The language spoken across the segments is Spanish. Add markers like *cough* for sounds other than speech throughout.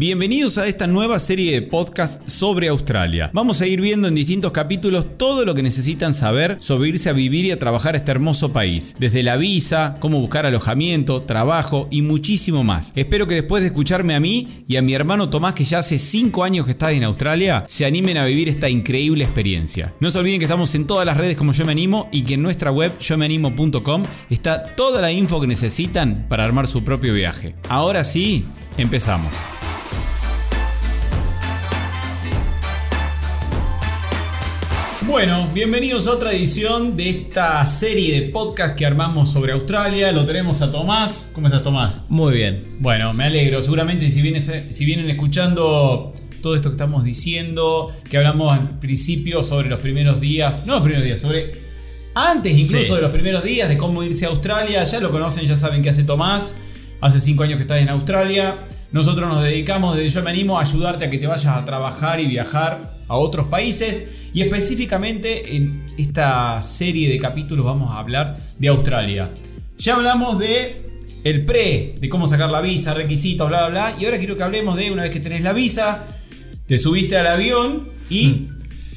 Bienvenidos a esta nueva serie de podcast sobre Australia. Vamos a ir viendo en distintos capítulos todo lo que necesitan saber sobre irse a vivir y a trabajar a este hermoso país. Desde la visa, cómo buscar alojamiento, trabajo y muchísimo más. Espero que después de escucharme a mí y a mi hermano Tomás, que ya hace 5 años que está en Australia, se animen a vivir esta increíble experiencia. No se olviden que estamos en todas las redes como Yo Me Animo y que en nuestra web yomeanimo.com está toda la info que necesitan para armar su propio viaje. Ahora sí, empezamos. Bueno, bienvenidos a otra edición de esta serie de podcast que armamos sobre Australia. Lo tenemos a Tomás. ¿Cómo estás, Tomás? Muy bien. Bueno, me alegro. Seguramente si, vienes, si vienen escuchando todo esto que estamos diciendo, que hablamos al principio sobre los primeros días, no los primeros días, sobre antes incluso Sí. de los primeros días, de cómo irse a Australia, ya lo conocen, ya saben qué hace Tomás, hace 5 años que está en Australia. Nosotros nos dedicamos, desde Yo Me Animo, a ayudarte a que te vayas a trabajar y viajar a otros países. Y específicamente en esta serie de capítulos vamos a hablar de Australia. Ya hablamos de el pre, de cómo sacar la visa, requisitos, bla, bla, bla. Y ahora quiero que hablemos de una vez que tenés la visa, te subiste al avión y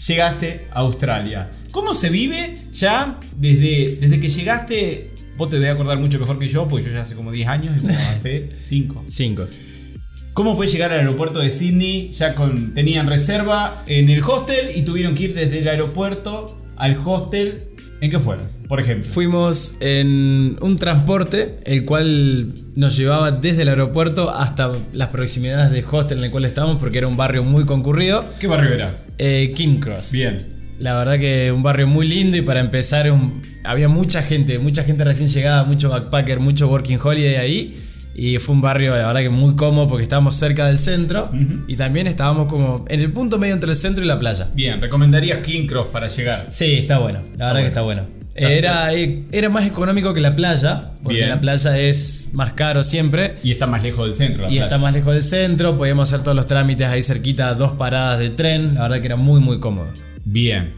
llegaste a Australia. ¿Cómo se vive ya desde, desde que llegaste? Vos te debes acordar mucho mejor que yo, porque yo ya hace como 10 años y hace 5. Cinco. ¿Cómo fue llegar al aeropuerto de Sydney? Ya con, tenían reserva en el hostel y tuvieron que ir desde el aeropuerto al hostel. ¿En qué fueron? Por ejemplo. Fuimos en un transporte, el cual nos llevaba desde el aeropuerto hasta las proximidades del hostel en el cual estábamos, porque era un barrio muy concurrido. ¿Qué barrio era? Eh, King Cross. Bien. La verdad que un barrio muy lindo y para empezar un- había mucha gente, mucha gente recién llegada, mucho backpacker, mucho working holiday ahí. Y fue un barrio, la verdad que muy cómodo porque estábamos cerca del centro y también estábamos como en el punto medio entre el centro y la playa. Bien, recomendarías King Cross para llegar. Sí, está bueno. La verdad bueno. que está bueno. Era, eh, era más económico que la playa, porque Bien. la playa es más caro siempre. Y está más lejos del centro. La Y playa. está más lejos del centro, podíamos hacer todos los trámites ahí cerquita, dos paradas de tren, la verdad que era muy muy cómodo. Bien.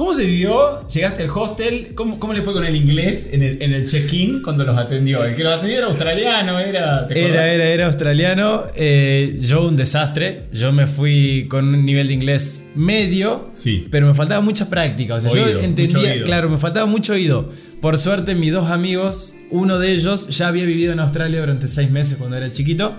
¿Cómo se vivió? Llegaste al hostel. ¿Cómo, cómo le fue con el inglés en el, en el check-in cuando los atendió? El que los atendió era australiano, era. Era, era, era australiano, eh, yo un desastre, yo me fui con un nivel de inglés medio, Sí. pero me faltaba mucha práctica, o sea, Oído, yo entendía, claro, me faltaba mucho oído. Por suerte mis dos amigos, uno de ellos ya había vivido en Australia durante seis meses cuando era chiquito.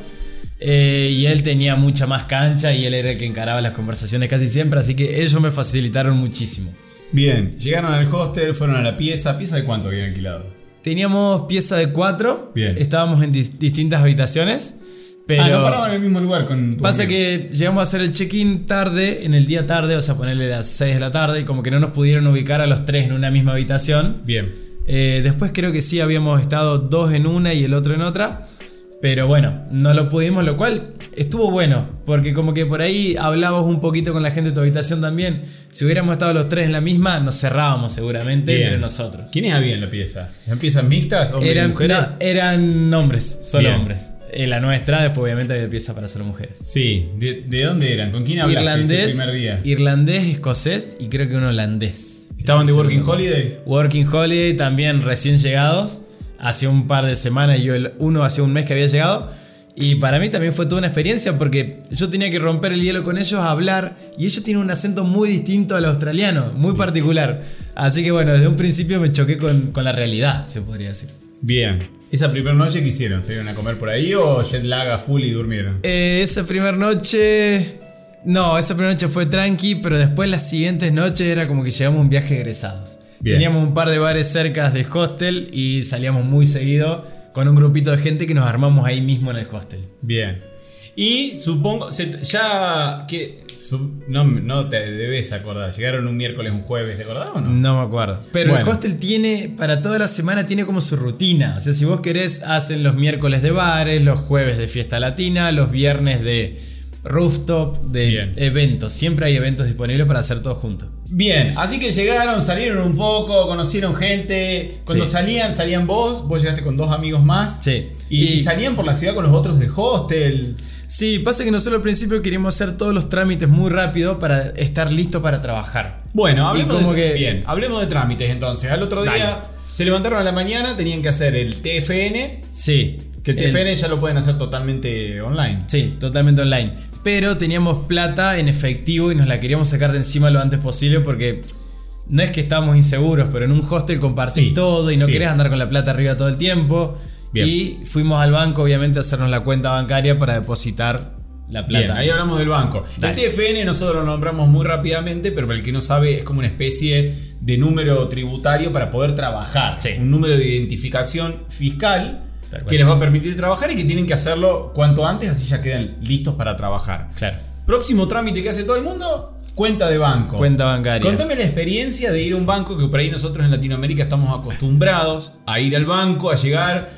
eh, y él tenía mucha más cancha y él era el que encaraba las conversaciones casi siempre, así que ellos me facilitaron muchísimo. Bien. Llegaron al hostel, fueron a la pieza. ¿Pieza de cuánto habían alquilado? Teníamos pieza de cuatro, Bien. estábamos en dis- distintas habitaciones, pero... Ah, no paraban en el mismo lugar con. tu Pasa amigo. que llegamos a hacer el check-in tarde, en el día tarde, o sea, ponerle las 6 de la tarde, y como que no nos pudieron ubicar a los tres en una misma habitación. Bien. Eh, después creo que sí habíamos estado dos en una y el otro en otra. Pero bueno, no lo pudimos, lo cual estuvo bueno, porque como que por ahí hablabas un poquito con la gente de tu habitación también. Si hubiéramos estado los tres en la misma, nos cerrábamos seguramente Bien. entre nosotros. ¿Quiénes había en la pieza? ¿Eran piezas mixtas? ¿Hombres y Eran, mujeres? no, eran hombres, solo Bien. hombres. En la nuestra, después obviamente había pieza para solo mujeres. Sí. ¿De, de dónde eran? ¿Con quién hablaste ese irlandés, primer día? irlandés, escocés y creo que un holandés. ¿Estaban de Working. Holiday? Working Holiday también recién llegados. Hace un par de semanas y yo el uno hace un mes que había llegado. Y para mí también fue toda una experiencia porque yo tenía que romper el hielo con ellos, hablar. Y ellos tienen un acento muy distinto al australiano, muy particular. Así que bueno, desde un principio me choqué con, con la realidad, se podría decir. Bien. ¿Esa primera noche qué hicieron? ¿Se iban a comer por ahí o jet lag a full y durmieron? Eh, esa primera noche. No, esa primera noche fue tranqui, pero después las siguientes noches era como que llegamos a un viaje egresados. Bien. Teníamos un par de bares cerca del hostel y salíamos muy seguido con un grupito de gente que nos armamos ahí mismo en el hostel. Bien. Y supongo, ya que... no, no te debes acordar, llegaron un miércoles, un jueves, ¿te acordás o no? No me acuerdo. Pero el hostel tiene, para toda la semana, tiene como su rutina. O sea, si vos querés, hacen los miércoles de bares, los jueves de fiesta latina, los viernes de rooftop, de Bien. eventos. Siempre hay eventos disponibles para hacer todo juntos. Bien, así que llegaron, salieron un poco, conocieron gente. Cuando Sí. salían, salían vos, vos llegaste con dos amigos más. Sí. Y, Y- salían por la ciudad con los otros del hostel. Sí, pasa que nosotros al principio queríamos hacer todos los trámites muy rápido para estar listo para trabajar. Bueno, hablemos, como de, que- bien, hablemos de trámites entonces. Al otro día Dale. se levantaron a la mañana, tenían que hacer el TFN. Sí. Que el El- TFN ya lo pueden hacer totalmente online. Sí, totalmente online. Pero teníamos plata en efectivo y nos la queríamos sacar de encima lo antes posible porque no es que estábamos inseguros, pero en un hostel compartís Sí, todo y no sí. querés andar con la plata arriba todo el tiempo. Bien. Y fuimos al banco, obviamente, a hacernos la cuenta bancaria para depositar la plata. Bien, ahí hablamos del banco. Dale. El TFN nosotros lo nombramos muy rápidamente, pero para el que no sabe es como una especie de número tributario para poder trabajar. Sí. Un número de identificación fiscal. Que les va a permitir trabajar y que tienen que hacerlo cuanto antes, así ya quedan listos para trabajar. Claro. Próximo trámite que hace todo el mundo, cuenta de banco. Cuenta bancaria. Contame la experiencia de ir a un banco que por ahí nosotros en Latinoamérica estamos acostumbrados a ir al banco, a llegar,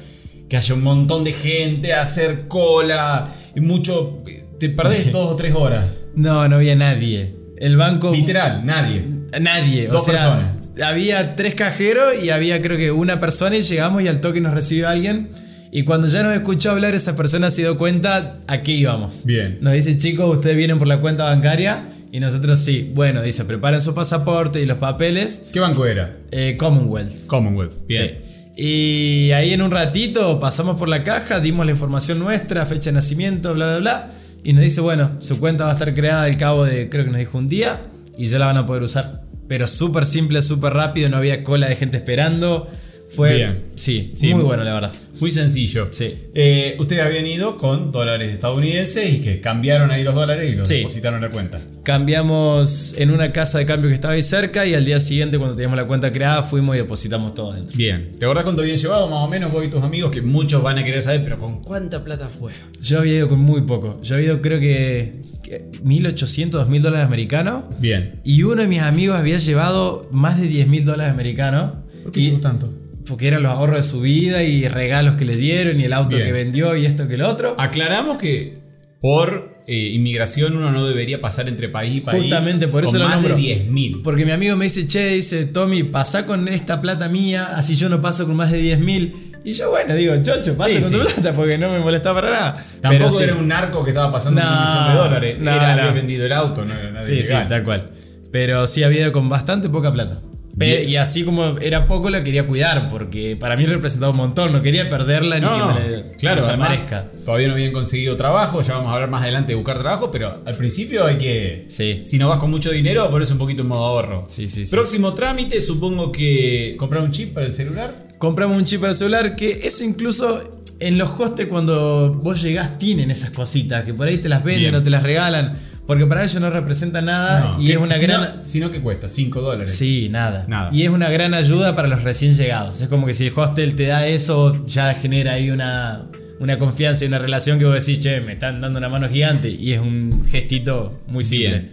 que haya un montón de gente, a hacer cola, y mucho. Te perdés *laughs* dos o tres horas. No, no había nadie. El banco. Literal, nadie. Nadie. Dos o sea, personas. Había tres cajeros y había creo que una persona y llegamos y al toque nos recibió alguien. Y cuando ya nos escuchó hablar, esa persona se dio cuenta a qué íbamos. Bien. Nos dice, chicos, ustedes vienen por la cuenta bancaria. Y nosotros sí. Bueno, dice, preparen su pasaporte y los papeles. ¿Qué banco era? Eh, Commonwealth. Commonwealth. Bien. Sí. Y ahí en un ratito pasamos por la caja, dimos la información nuestra, fecha de nacimiento, bla, bla, bla. Y nos dice, bueno, su cuenta va a estar creada al cabo de, creo que nos dijo un día, y ya la van a poder usar. Pero súper simple, súper rápido, no había cola de gente esperando. Fue, Bien. sí, Sí, muy muy- bueno, la verdad. Muy sencillo. Sí. Eh, ustedes habían ido con dólares estadounidenses y que cambiaron ahí los dólares y los Sí. depositaron en la cuenta. Cambiamos en una casa de cambio que estaba ahí cerca y al día siguiente cuando teníamos la cuenta creada fuimos y depositamos todo dentro. Bien. ¿Te acordás cuánto habían llevado más o menos vos y tus amigos? Que muchos van a querer saber, pero ¿con cuánta plata fue? Yo había ido con muy poco. Yo había ido creo que, que 1.800, 2.000 dólares americanos. Bien. Y uno de mis amigos había llevado más de 10 mil dólares americanos. ¿Por qué Y- tanto? Porque eran los ahorros de su vida y regalos que le dieron y el auto Bien. que vendió y esto que lo otro. Aclaramos que por eh, inmigración uno no debería pasar entre país y país. Justamente por eso con lo más nombro. de 10.000. Porque mi amigo me dice, che, dice, Tommy, pasa con esta plata mía, así yo no paso con más de 10 mil. Y yo, bueno, digo, chocho, pasa Sí, con tu sí. plata porque no me molesta para nada. Tampoco sí. era un narco que estaba pasando No, un millón de dólares. no, era no. vendido el auto, no era nadie Sí, sí, legal. tal cual. Pero sí había ido con bastante poca plata. Y así como era poco, la quería cuidar, porque para mí representaba un montón, no quería perderla ni No, que me claro, además, desaparezca. todavía no habían conseguido trabajo, ya vamos a hablar más adelante de buscar trabajo, pero al principio hay que, Sí. si no vas con mucho dinero, ponerse un poquito en modo ahorro. Sí, sí, sí. Próximo trámite, supongo que comprar un chip para el celular. Compramos un chip para el celular, que eso incluso en los hostes cuando vos llegás tienen esas cositas, que por ahí te las venden Bien. o te las regalan, porque para ellos no representa nada No, y que- es una si gran... No, sino que cuesta 5 dólares. Sí, nada. Nada. Y es una gran ayuda para los recién llegados. Es como que si el hostel te da eso, ya genera ahí una, una confianza y una relación que vos decís, che, me están dando una mano gigante. Y es un gestito muy simple.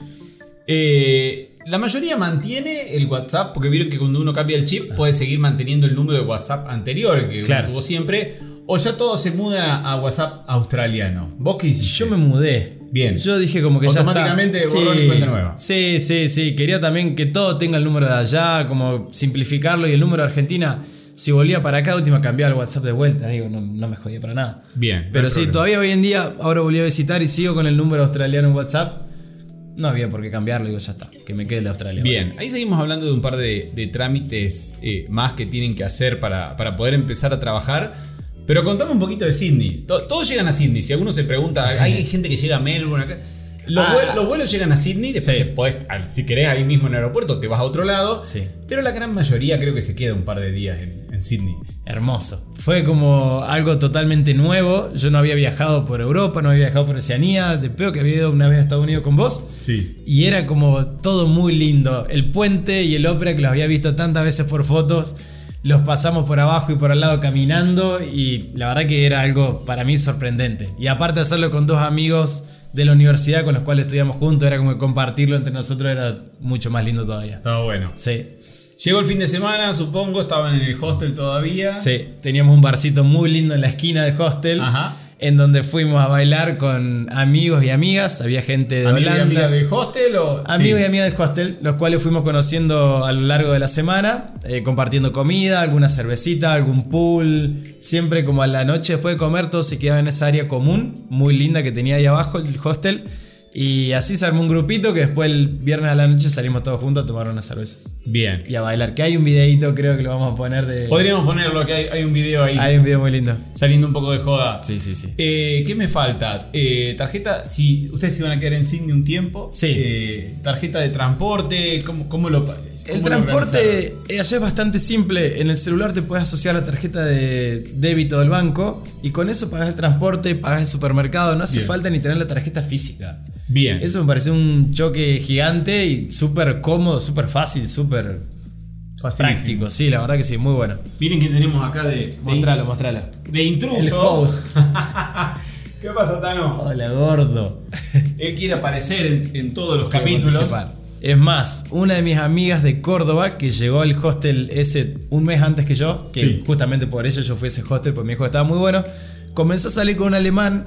Eh, la mayoría mantiene el WhatsApp porque vieron que cuando uno cambia el chip puede seguir manteniendo el número de WhatsApp anterior, el que uno tuvo siempre. O ya todo se muda a WhatsApp australiano. ¿Vos qué hiciste? Yo me mudé. Bien. Yo dije como que ya está. Automáticamente borrón y cuenta nueva. Sí, sí, sí. Quería también que todo tenga el número de allá, como simplificarlo. Y el número de Argentina, si volvía para acá, última cambiaba el WhatsApp de vuelta. Digo, no, no me jodía para nada. Bien. no Pero hay sí, problema. todavía hoy en día, ahora volví a visitar y sigo con el número australiano en WhatsApp. No había por qué cambiarlo, digo, ya está. Que me quede el de Australia. Bien, ahí seguimos hablando de un par de, de trámites eh, más que tienen que hacer para, para poder empezar a trabajar. Pero contame un poquito de Sydney. To- todos llegan a Sydney. Si alguno se pregunta, hay gente que llega a Melbourne. acá. Los, Ah. los vuelos llegan a Sydney. Después Sí. te podés- al- si querés, ahí mismo en el aeropuerto, te vas a otro lado. Sí. Pero la gran mayoría creo que se queda un par de días en, en Sydney. Hermoso. Fue como algo totalmente nuevo. Yo no había viajado por Europa, no había viajado por Oceanía. De peor que había ido una vez a Estados Unidos con vos. Sí. Y era como todo muy lindo. El puente y el ópera que los había visto tantas veces por fotos. Los pasamos por abajo y por al lado caminando. Y la verdad que era algo para mí sorprendente. Y aparte hacerlo con dos amigos de la universidad con los cuales estudiamos juntos, era como compartirlo entre nosotros era mucho más lindo todavía. Estaba bueno. Sí. Llegó el fin de semana, supongo. Estaban en el hostel todavía. Sí, teníamos un barcito muy lindo en la esquina del hostel. Ajá. En donde fuimos a bailar con amigos y amigas. Había gente de ¿Amigo y amiga del hostel o...? Amigos Sí. y amigas del hostel, los cuales fuimos conociendo a lo largo de la semana, eh, compartiendo comida, alguna cervecita, algún pool. Siempre como a la noche después de comer, todos se quedaban en esa área común, muy linda que tenía ahí abajo el hostel, Y así se armó un grupito que después el viernes a la noche salimos todos juntos a tomar unas cervezas. Bien. Y a bailar. Que hay un videito, creo que lo vamos a poner de. Podríamos ponerlo, que hay, hay un video ahí. Hay un video muy lindo. Saliendo un poco de joda. Sí, sí, sí. Eh, ¿Qué me falta? Eh, tarjeta, si ustedes se van a quedar en Sydney un tiempo. Sí. Eh, tarjeta de transporte, ¿cómo, cómo lo cómo El transporte allá es bastante simple. En el celular te puedes asociar la tarjeta de débito del banco y con eso pagas el transporte, pagas el supermercado. No hace Bien. falta ni tener la tarjeta física. Bien. Eso me pareció un choque gigante y súper cómodo, súper fácil, súper práctico. Sí, la verdad que sí, muy bueno. Miren que tenemos acá de, de, Mostralo, mostralo. de intruso. El. *laughs* ¿Qué pasa, Tano? Hola, gordo. Él quiere aparecer en, en todos los capítulos. participar. Es más, una de mis amigas de Córdoba que llegó al hostel ese un mes antes que yo, que Sí. justamente por ello yo fui a ese hostel, porque dijo que estaba muy bueno, comenzó a salir con un alemán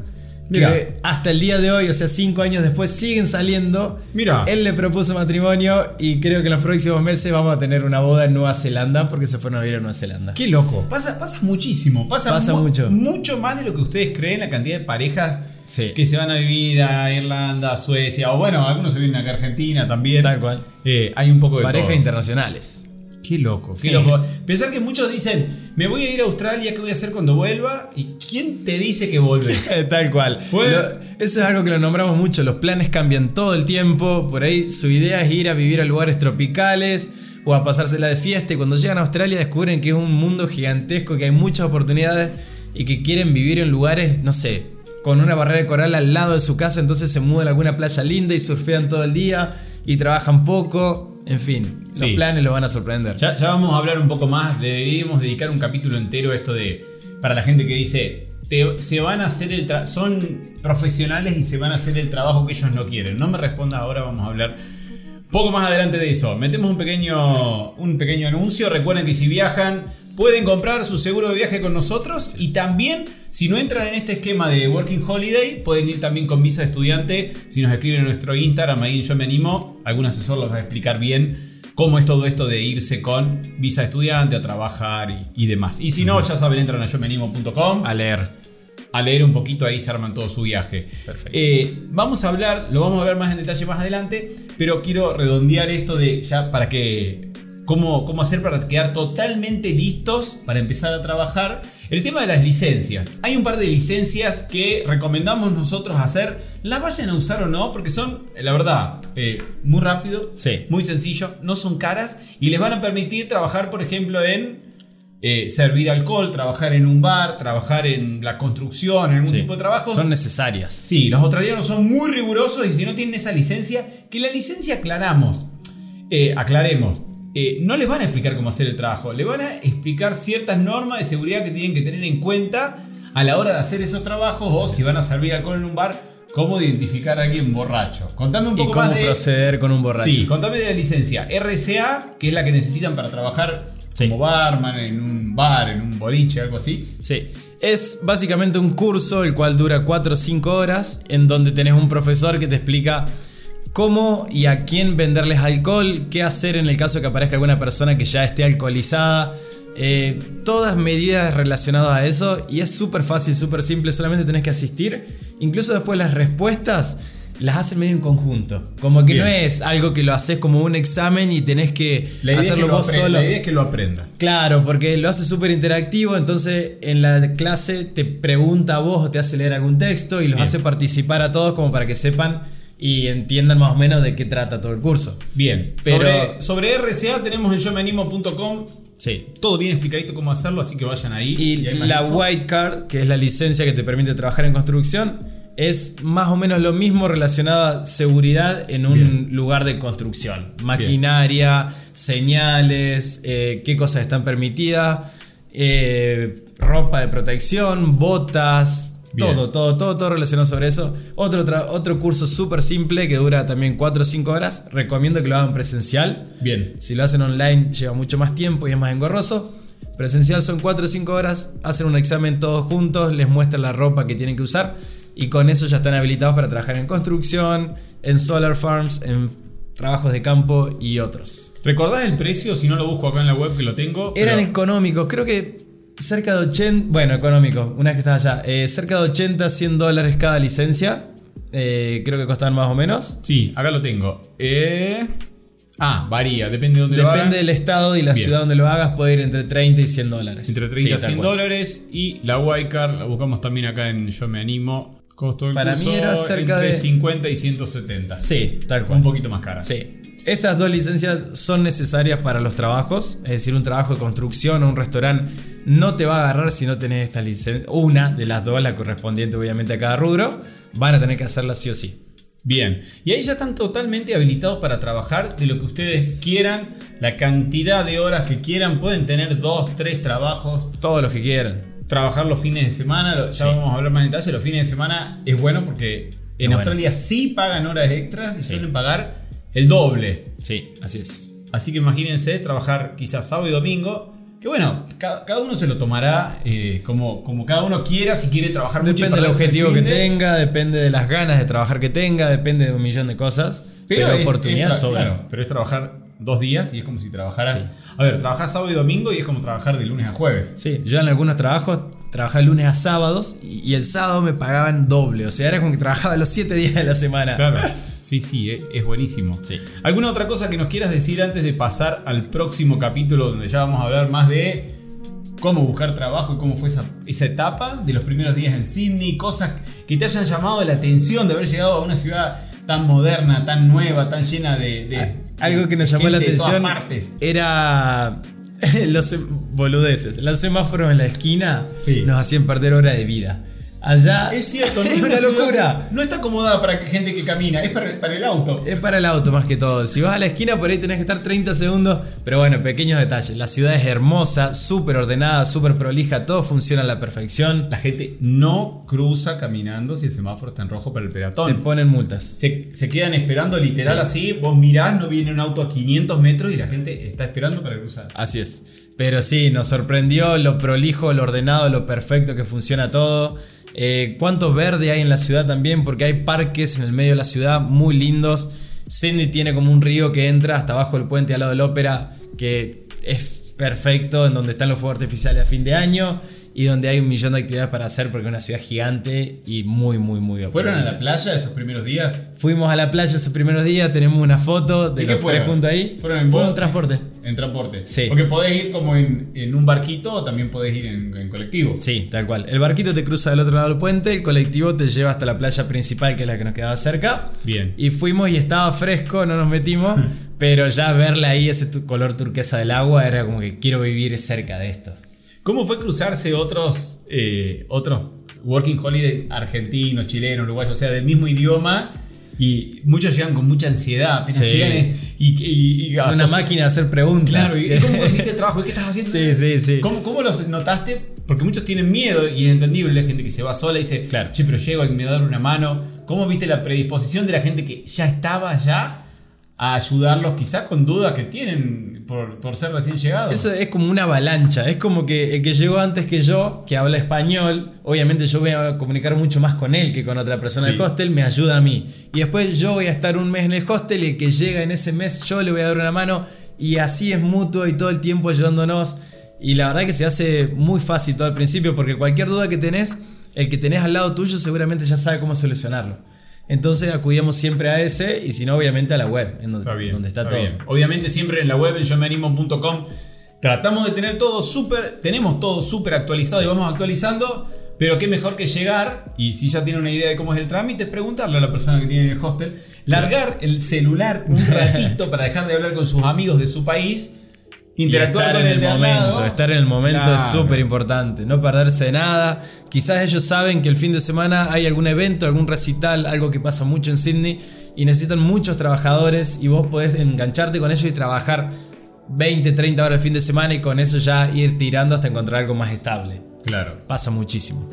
Que hasta el día de hoy, o sea, cinco años después, siguen saliendo. Mirá. Él le propuso matrimonio y creo que en los próximos meses vamos a tener una boda en Nueva Zelanda porque se fueron a vivir a Nueva Zelanda. Qué loco. Pasa, pasa muchísimo. Pasa, Pasa mu- mucho. Mucho más de lo que ustedes creen, la cantidad de parejas Sí. que se van a vivir a Irlanda, a Suecia, o bueno, algunos se vienen acá a Argentina también. Tal cual. Eh, hay un poco de Parejas todo. internacionales. Qué loco, qué loco. Pensar que muchos dicen, me voy a ir a Australia, ¿qué voy a hacer cuando vuelva? ¿Y quién te dice que volves? *laughs* Tal cual. Bueno. Lo- eso es algo que lo nombramos mucho. Los planes cambian todo el tiempo. Por ahí su idea es ir a vivir a lugares tropicales o a pasársela de fiesta. Y cuando llegan a Australia descubren que es un mundo gigantesco, que hay muchas oportunidades y que quieren vivir en lugares, no sé, con una barrera de coral al lado de su casa. Entonces se mudan a alguna playa linda y surfean todo el día y trabajan poco. En fin, los planes los van a sorprender. Ya, ya vamos a hablar un poco más, deberíamos dedicar un capítulo entero a esto de, para la gente que dice, te- se van a hacer el son profesionales y se van a hacer el trabajo que ellos no quieren. No me respondas ahora, vamos a hablar poco más adelante de eso. Metemos un pequeño, un pequeño anuncio. Recuerden que si viajan, pueden comprar su seguro de viaje con nosotros. Y también, si no entran en este esquema de Working Holiday, pueden ir también con visa de estudiante. Si nos escriben en nuestro Instagram, ahí en yo me animo, algún asesor los va a explicar bien cómo es todo esto de irse con visa de estudiante a trabajar y, y demás. Y si no, ya saben, entran a yo me animo.com A leer. a leer un poquito, ahí se arman todo su viaje. Perfecto. Eh, vamos a hablar, lo vamos a ver más en detalle más adelante, pero quiero redondear esto de ya para que. Cómo, cómo hacer para quedar totalmente listos para empezar a trabajar. El tema de las licencias. Hay un par de licencias que recomendamos nosotros hacer. Las vayan a usar o no, porque son, la verdad, eh, muy rápido, Sí. muy sencillo, no son caras y les van a permitir trabajar, por ejemplo, en eh, servir alcohol, trabajar en un bar, trabajar en la construcción, en algún Sí. tipo de trabajo. Son necesarias. Sí, los australianos son muy rigurosos y si no tienen esa licencia, que la licencia aclaramos, eh, aclaremos. Eh, no les van a explicar cómo hacer el trabajo, le van a explicar ciertas normas de seguridad que tienen que tener en cuenta a la hora de hacer esos trabajos o si van a servir alcohol en un bar, cómo identificar a alguien borracho. Contame un Y poco cómo más de... proceder con un borracho. Sí, contame de la licencia. RCA, que es la que necesitan para trabajar Sí. como barman en un bar, en un boliche, algo así. Sí. Es básicamente un curso el cual dura 4 o 5 horas en donde tenés un profesor que te explica cómo y a quién venderles alcohol, qué hacer en el caso que aparezca alguna persona que ya esté alcoholizada. eh, todas medidas relacionadas a eso y es súper fácil, súper simple, solamente tenés que asistir. Incluso después las respuestas las hacen medio en conjunto. Como que Bien. no es algo que lo haces como un examen y tenés que hacerlo lo vos solo. la idea es que lo aprenda. Claro, porque lo hace súper interactivo, entonces en la clase te pregunta a vos o te hace leer algún texto y los Bien. hace participar a todos como para que sepan y entiendan más o menos de qué trata todo el curso. Bien, Pero- sobre, sobre RCA tenemos en yomeanimo.com Sí. todo bien explicadito cómo hacerlo, así que vayan ahí. Y la info. White Card, que es la licencia que te permite trabajar en construcción, es más o menos lo mismo relacionado a seguridad en un Bien. lugar de construcción. Maquinaria, señales, eh, qué cosas están permitidas, eh, ropa de protección, botas, Bien. todo, todo, todo, todo relacionado sobre eso. Otro, otro curso súper simple que dura también 4 o 5 horas. Recomiendo que lo hagan presencial. Bien. Si lo hacen online lleva mucho más tiempo y es más engorroso. Presencial son 4 o 5 horas, hacen un examen todos juntos, les muestran la ropa que tienen que usar y con eso ya están habilitados para trabajar en construcción, en solar farms, en trabajos de campo y otros. ¿Recordás el precio? Si no lo busco acá en la web que lo tengo. Eran pero- económicos, creo que cerca de 80, bueno, económico, una vez que estaba allá, eh, cerca de 80, 100 dólares cada licencia. eh, creo que costaban más o menos. Sí, acá lo tengo. Eh, ah, varía, depende de dónde lo hagas. Depende del estado y la Bien. ciudad donde lo hagas, puede ir entre 30 y 100 dólares. Entre 30 y Sí, tal 100 cual. dólares. Y la Wildcard la buscamos también acá en Yo Me Animo. Costo del Para mí curso era cerca entre de- 50 y 170. Sí, tal cual. Un poquito más cara. Sí. Estas dos licencias son necesarias para los trabajos, es decir, un trabajo de construcción o un restaurante no te va a agarrar si no tenés esta licencia. Una de las dos, la correspondiente obviamente a cada rubro, van a tener que hacerla sí o sí. Bien, y ahí ya están totalmente habilitados para trabajar de lo que ustedes quieran, la cantidad de horas que quieran, pueden tener dos, tres trabajos, Todos los que quieran. trabajar los fines de semana, ya Sí. vamos a hablar más en detalle, los fines de semana es bueno porque en Australia sí pagan horas extras y Sí. suelen pagar el doble. Sí, así es. Así que imagínense trabajar quizás sábado y domingo, que bueno, ca- cada, uno se lo tomará eh, como, como cada uno quiera, si quiere trabajar mucho. y Depende del objetivo que tenga, depende de las ganas de trabajar que tenga, depende de un millón de cosas. Pero, es- oportunidad es claro, pero es trabajar dos días y es como si trabajaras. Sí. A ver, trabajás sábado y domingo y es como trabajar de lunes a jueves. Sí, yo en algunos trabajos trabajaba lunes a sábados y, y el sábado me pagaban doble. O sea, era como que trabajaba los 7 días de la semana. Claro. Sí, sí, es, es buenísimo. Sí. ¿Alguna otra cosa que nos quieras decir antes de pasar al próximo capítulo donde ya vamos a hablar más de cómo buscar trabajo y cómo fue esa, esa etapa de los primeros días en Sydney? Cosas que te hayan llamado la atención de haber llegado a una ciudad tan moderna, tan nueva, tan llena de... de- Algo que nos llamó la atención partes. era *laughs* los boludeces. Los semáforos en la esquina Sí. nos hacían perder hora de vida. Allá Es cierto, no *laughs* es una locura. No está acomodada para gente que camina, es para, para el auto. Es para el auto más que todo. Si vas a la esquina por ahí tenés que estar 30 segundos. Pero bueno, pequeños detalles. La ciudad es hermosa, súper ordenada, súper prolija. Todo funciona a la perfección. La gente no cruza caminando si el semáforo está en rojo para el Te peatón. ponen multas. Se, se quedan esperando literal Sí. así. Vos mirás, no viene un auto a 500 metros y la gente está esperando para cruzar. Así es. Pero sí, nos sorprendió lo prolijo, lo ordenado, lo perfecto que funciona todo. Eh, cuánto verde hay en la ciudad también, porque hay parques en el medio de la ciudad muy lindos. Sydney tiene como un río que entra hasta abajo del puente al lado de la ópera, que es perfecto, en donde están los fuegos artificiales a fin de año y donde hay un millón de actividades para hacer, porque es una ciudad gigante y muy, muy, muy ¿Fueron a la playa esos primeros días? Fuimos a la playa esos primeros días, tenemos una foto de ¿Y qué los fueron? tres juntos ahí. ¿Fueron en Fue bote? transporte. En transporte. Sí. Porque podés ir como en, en un barquito o también podés ir en, en colectivo. Sí, tal cual. El barquito te cruza del otro lado del puente, el colectivo te lleva hasta la playa principal, que es la que nos quedaba cerca. Bien. Y fuimos y estaba fresco, no nos metimos, *laughs* pero ya verla ahí, ese color turquesa del agua, era como que quiero vivir cerca de esto. ¿Cómo fue cruzarse otros, eh, otros working holiday argentinos, chilenos, uruguayos, o sea, del mismo idioma? Y muchos llegan con mucha ansiedad, apenas Sí. llegan eh, y, y, y- Es una máquina de hacer preguntas. Claro, ¿y *laughs* cómo conseguiste el trabajo? ¿Y qué estás haciendo? Sí, sí, sí. ¿Cómo, cómo los notaste? Porque muchos tienen miedo y es entendible, hay gente que se va sola y dice, Claro. che, pero llego, alguien me va a dar una mano. ¿Cómo viste la predisposición de la gente que ya estaba allá a ayudarlos, quizás con dudas que tienen por, por ser recién llegados? Eso es como una avalancha. Es como que el que llegó antes que yo, que habla español, obviamente yo voy a comunicar mucho más con él que con otra persona Sí. del hostel, me ayuda a mí. Y después yo voy a estar un mes en el hostel y el que llega en ese mes yo le voy a dar una mano. Y así es mutuo y todo el tiempo ayudándonos. Y la verdad que se hace muy fácil todo al principio porque cualquier duda que tenés, el que tenés al lado tuyo seguramente ya sabe cómo solucionarlo. Entonces acudíamos siempre a ese y si no, obviamente a la web, en donde Está bien, donde está, está todo. bien. Obviamente siempre en la web en yomeanimo.com tratamos de tener todo súper, tenemos todo súper actualizado y vamos actualizando, pero qué mejor que llegar y si ya tiene una idea de cómo es el trámite, preguntarle a la persona que tiene en el hostel, largar el celular un *laughs* ratito para dejar de hablar con sus amigos de su país, interactuar estar con en el, momento, estar en el momento es súper importante, no perderse de nada. Quizás ellos saben que el fin de semana hay algún evento, algún recital, algo que pasa mucho en Sydney y necesitan muchos trabajadores y vos podés engancharte con ellos y trabajar 20, 30 horas el fin de semana y con eso ya ir tirando hasta encontrar algo más estable. Claro. Pasa muchísimo.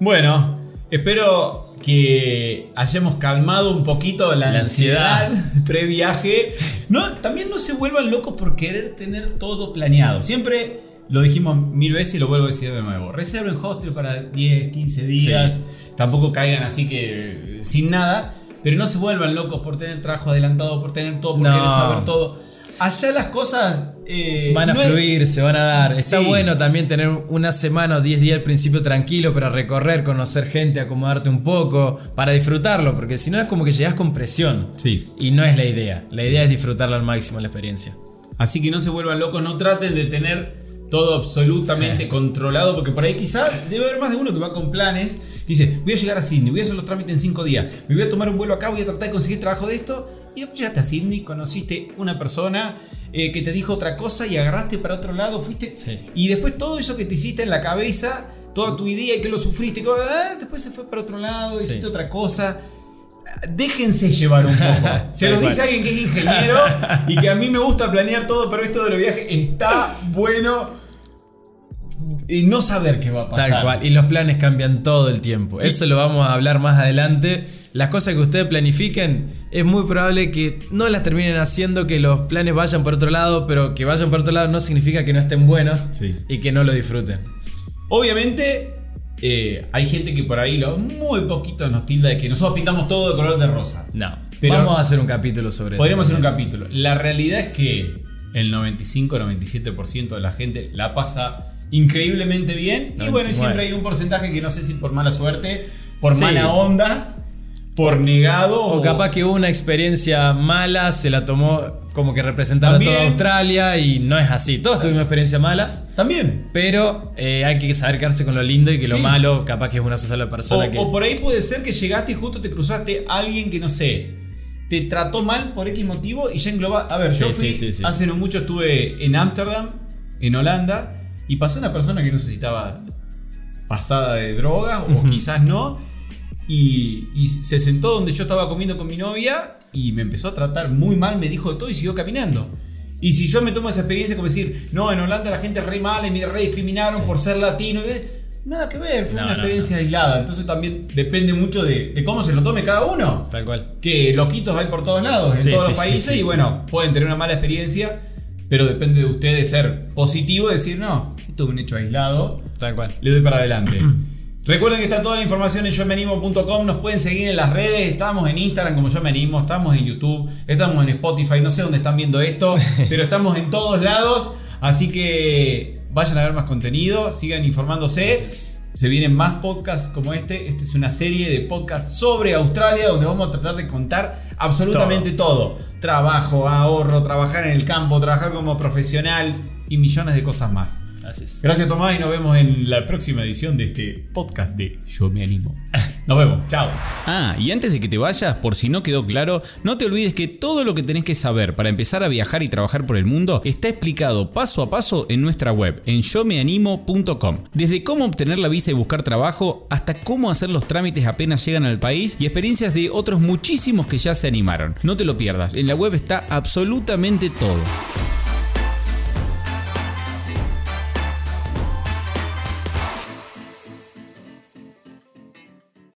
Bueno, espero que hayamos calmado un poquito la, La ansiedad, ansiedad. *laughs* previaje. No, también no se vuelvan locos por querer tener todo planeado. Siempre lo dijimos mil veces y lo vuelvo a decir de nuevo. Reserven hostel para 10, 15 días. Tampoco caigan así que sin nada. Pero no se vuelvan locos por tener trabajo adelantado, por tener todo, por No. querer saber todo. Allá las cosas eh, Van a no es- fluir, se van a dar. Está Sí. bueno también tener una semana o 10 días al principio tranquilo para recorrer, conocer gente, acomodarte un poco, para disfrutarlo, porque si no es como que llegas con presión. Sí. Y no es la idea. La idea es disfrutarlo al máximo la experiencia. Así que no se vuelvan locos, no traten de tener todo absolutamente *laughs* controlado, porque por ahí quizá debe haber más de uno que va con planes. Dice, voy a llegar a Sydney, voy a hacer los trámites en 5 días, me voy a tomar un vuelo acá, voy a tratar de conseguir trabajo de esto. Y después llegaste a Sydney, conociste una persona eh, que te dijo otra cosa y agarraste para otro lado, fuiste. Sí. Y después todo eso que te hiciste en la cabeza, toda tu idea y que lo sufriste, que, ah, después se fue para otro lado, Sí. hiciste otra cosa. Déjense llevar un poco. *laughs* Se lo dice alguien que es ingeniero y que a mí me gusta planear todo, pero esto de los viajes está bueno y no saber qué va a pasar. Tal cual. Y los planes cambian todo el tiempo. Eso lo vamos a hablar más adelante. Las cosas que ustedes planifiquen, es muy probable que no las terminen haciendo, que los planes vayan por otro lado, pero que vayan por otro lado no significa que no estén buenos Sí. y que no lo disfruten. Obviamente, eh, hay gente que por ahí lo muy poquito nos tilda de que nosotros pintamos todo de color de rosa. No. Pero- vamos a hacer un capítulo sobre Podríamos eso. hacer un capítulo. La realidad es que el 95-97% de la gente la pasa increíblemente bien. Y bueno, y 99. siempre hay un porcentaje que no sé si por mala suerte, por Sí. mala onda, por negado O capaz que hubo una experiencia mala, se la tomó como que representara a toda. Australia y no es así. Todos tuvimos experiencias malas, También. pero eh, hay que saber quedarse con lo lindo y que lo malo capaz que es una sola O, persona que... o por ahí puede ser que llegaste y justo te cruzaste a alguien que no sé, te trató mal por X motivo y ya engloba. A ver, yo Sí, fui, sí, sí, sí. hace no mucho estuve en Ámsterdam, en Holanda, y pasó una persona que no sé si estaba pasada de droga o quizás no, y, y se sentó donde yo estaba comiendo con mi novia y me empezó a tratar muy mal, me dijo de todo y siguió caminando. Y si yo me tomo esa experiencia como decir, no, en Holanda la gente re mala y me re discriminaron por ser latino, nada que ver, fue No, una no, experiencia aislada. Entonces también depende mucho de, de cómo se lo tome cada uno. Tal cual. Que loquitos hay por todos lados, en Sí, todos sí, los sí, países, sí, y sí. bueno, pueden tener una mala experiencia, pero depende de ustedes ser positivo y decir, no, esto es un hecho aislado, Tal cual. le doy para adelante. *clears throat* Recuerden que está toda la información en yomeanimo.com, nos pueden seguir en las redes, estamos en Instagram como yo me animo, estamos en YouTube, estamos en Spotify, no sé dónde están viendo esto, *laughs* pero estamos en todos lados, así que vayan a ver más contenido, sigan informándose. Gracias. Se vienen más podcasts como este. Esta es una serie de podcasts sobre Australia donde vamos a tratar de contar absolutamente todo. Trabajo, ahorro, trabajar en el campo, trabajar como profesional y millones de cosas más. Así es. Gracias Tomás y nos vemos en la próxima edición de este podcast de Yo me animo. *laughs* Nos vemos, chao. Ah, y antes de que te vayas, por si no quedó claro, no te olvides que todo lo que tenés que saber para empezar a viajar y trabajar por el mundo está explicado paso a paso en nuestra web, en yomeanimo.com. Desde cómo obtener la visa y buscar trabajo, hasta cómo hacer los trámites apenas llegan al país y experiencias de otros muchísimos que ya se animaron. No te lo pierdas, en la web está absolutamente todo.